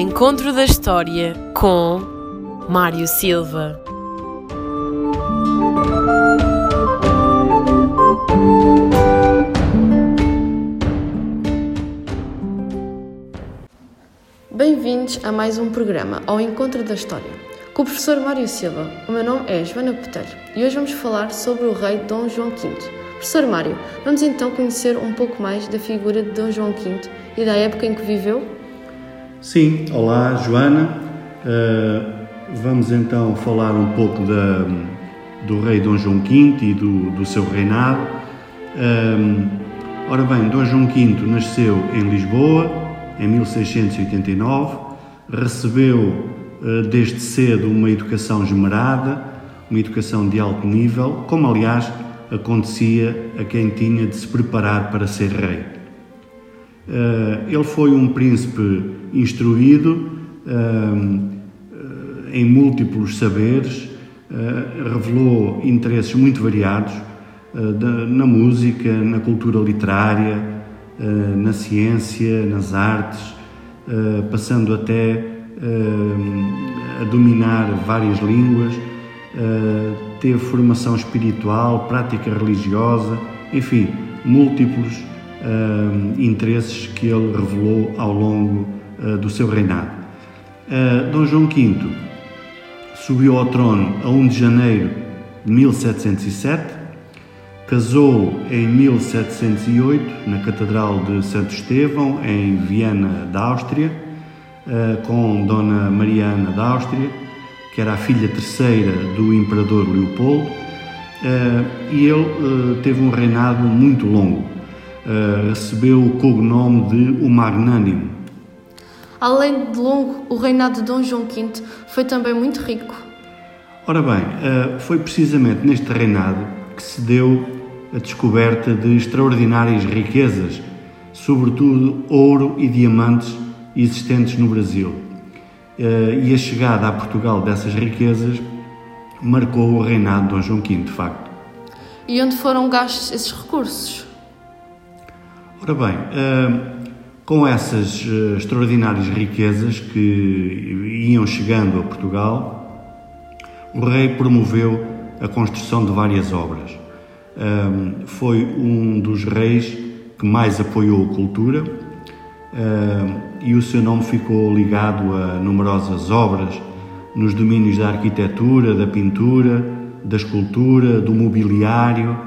encontro da história com Mário Silva. Bem-vindos a mais um programa ao Encontro da História, com o professor Mário Silva. O meu nome é Joana Botelho e hoje vamos falar sobre o rei Dom João V. Professor Mário, vamos então conhecer um pouco mais da figura de Dom João V e da época em que viveu? Sim, olá Joana. Uh, vamos então falar um pouco da, do rei Dom João V e do, do seu reinado. Uh, ora bem, Dom João V nasceu em Lisboa em 1689, recebeu uh, desde cedo uma educação esmerada, uma educação de alto nível, como aliás acontecia a quem tinha de se preparar para ser rei. Uh, ele foi um príncipe instruído uh, em múltiplos saberes, revelou interesses muito variados na música, na cultura literária, eh, na ciência, nas artes, eh, passando até eh, a dominar várias línguas, teve formação espiritual, prática religiosa, enfim, múltiplos interesses que ele revelou ao longo do seu reinado. Dom João V subiu ao trono a 1 de janeiro de 1707 Casou em 1708 na Catedral de Santo Estevão, em Viena, da Áustria, eh, com Dona Mariana da Áustria, que era a filha terceira do Imperador Leopoldo, e ele teve um reinado muito longo. Recebeu o cognome de o Magnânimo. Além de longo, o reinado de Dom João V foi também muito rico. Ora bem, foi precisamente neste reinado que se deu a descoberta de extraordinárias riquezas, sobretudo ouro e diamantes existentes no Brasil. Eh, e a chegada a Portugal dessas riquezas marcou o reinado de Dom João V, de facto. E onde foram gastos esses recursos? Ora bem, eh, com essas eh, extraordinárias riquezas que iam chegando a Portugal, o rei promoveu a construção de várias obras. Um, foi um dos reis que mais apoiou a cultura um, e o seu nome ficou ligado a numerosas obras nos domínios da arquitetura, da pintura, da escultura, do mobiliário,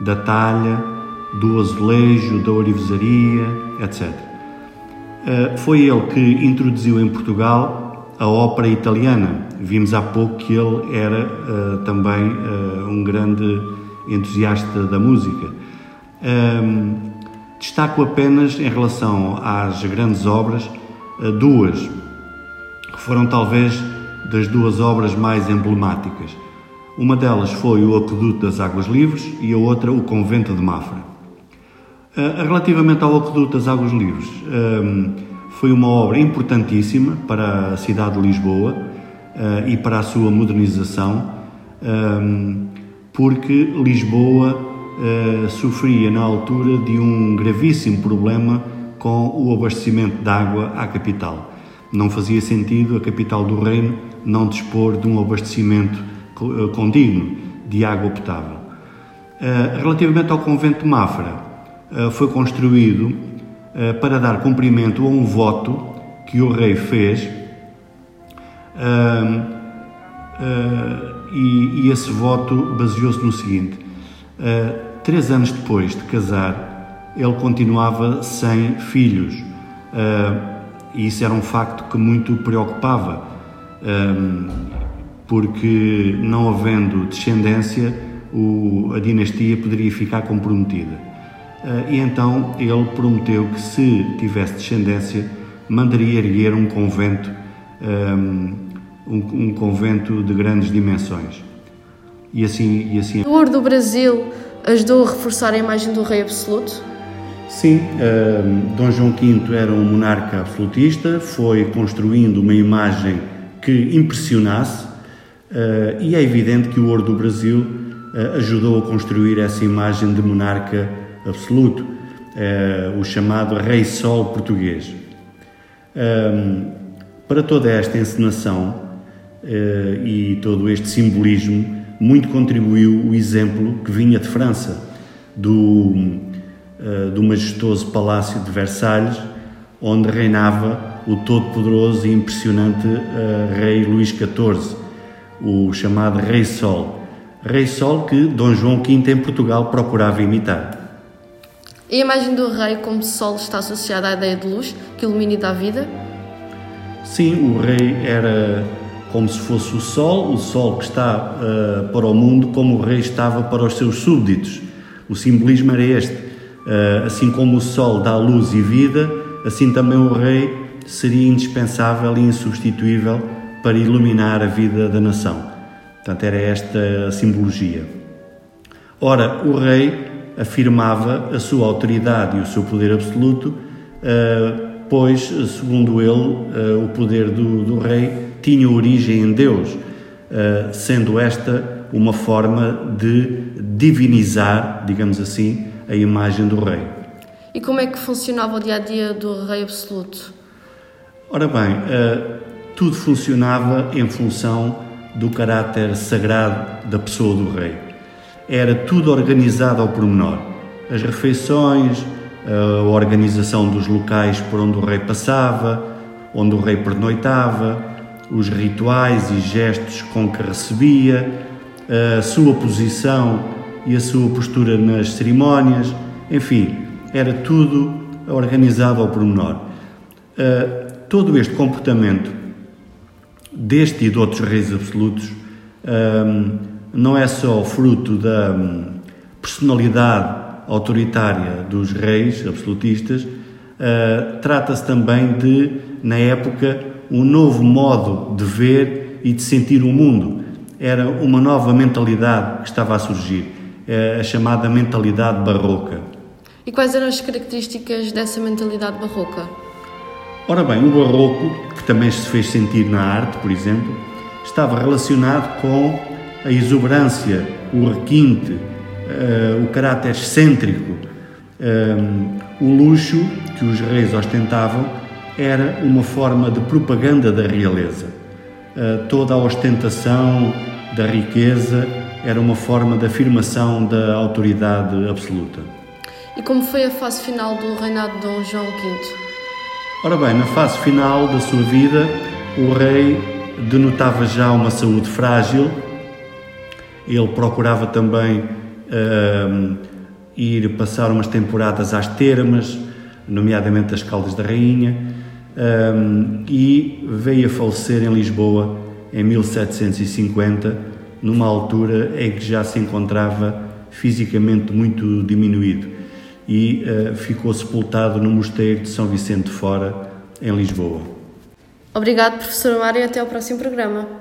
da talha, do azulejo, da orivesaria, etc. Uh, foi ele que introduziu em Portugal a ópera italiana. Vimos há pouco que ele era uh, também uh, um grande entusiasta da música. Um, destaco apenas em relação às grandes obras eh, duas, que foram talvez das duas obras mais emblemáticas. Uma delas foi o Aqueduto das Águas Livres e a outra o Convento de Mafra. Uh, relativamente ao Aqueduto das Águas Livres, um, foi uma obra importantíssima para a cidade de Lisboa uh, e para a sua modernização. Um, porque Lisboa uh, sofria na altura de um gravíssimo problema com o abastecimento de água à capital. Não fazia sentido a capital do reino não dispor de um abastecimento condigno de água potável. Relativamente ao convento de Mafra, foi construído para dar cumprimento a um voto que o rei fez e, e esse voto baseou-se no seguinte: três anos depois de casar, ele continuava sem filhos, e isso era um facto que muito preocupava, um, eh, porque não havendo descendência, a dinastia poderia ficar comprometida. Uh, e então ele prometeu que, se tivesse descendência, mandaria erguer um convento. Um, um, um convento de grandes dimensões. E assim, e assim. O ouro do Brasil ajudou a reforçar a imagem do rei absoluto? Sim, uh, Dom João V era um monarca absolutista, foi construindo uma imagem que impressionasse, uh, e é evidente que o ouro do Brasil uh, ajudou a construir essa imagem de monarca absoluto, o chamado Rei Sol português Para toda esta encenação uh, e todo este simbolismo, muito contribuiu o exemplo que vinha de França, do, uh, do majestoso Palácio de Versalhes, onde reinava o todo-poderoso e impressionante rei Luís XIV, o chamado Rei Sol. Rei Sol que Dom João V em Portugal procurava imitar. A imagem do rei como sol está associada à ideia de luz que ilumina e dá vida? Sim, o rei era como se fosse o sol, o sol que está uh, para o mundo, como o rei estava para os seus súbditos. O simbolismo era este. Uh, assim como o sol dá luz e vida, assim também o rei seria indispensável e insubstituível para iluminar a vida da nação. Portanto, era esta a simbologia. Ora, o rei afirmava a sua autoridade e o seu poder absoluto, uh, pois, segundo ele, o poder do, do rei tinha origem em Deus, eh, sendo esta uma forma de divinizar, digamos assim, a imagem do rei. E como é que funcionava o dia a dia do rei absoluto? Ora bem, eh, tudo funcionava em função do caráter sagrado da pessoa do rei. Era tudo organizado ao pormenor. As refeições, a organização dos locais por onde o rei passava, onde o rei pernoitava, os rituais e gestos com que recebia, a sua posição e a sua postura nas cerimónias, enfim, era tudo organizado ao pormenor. Todo este comportamento deste e de outros reis absolutos não é só fruto da um, personalidade autoritária dos reis absolutistas, uh, trata-se também de, na época, um novo modo de ver e de sentir o mundo. Era uma nova mentalidade que estava a surgir, é a chamada mentalidade barroca. E quais eram as características dessa mentalidade barroca? Ora bem, o barroco, que também se fez sentir na arte, por exemplo, estava relacionado com a exuberância, o requinte, uh, o caráter excêntrico, uh, o luxo que os reis ostentavam era uma forma de propaganda da realeza. Uh, toda a ostentação da riqueza era uma forma de afirmação da autoridade absoluta. E como foi a fase final do reinado de Dom João V? Ora bem, na fase final da sua vida, o rei denotava já uma saúde frágil. Ele procurava também uh, ir passar umas temporadas às termas, nomeadamente as Caldas da Rainha um, e veio a falecer em Lisboa em 1750, numa altura em que já se encontrava fisicamente muito diminuído e uh, ficou sepultado no Mosteiro de São Vicente de Fora, em Lisboa. Obrigado, professor Mário, e até ao próximo programa.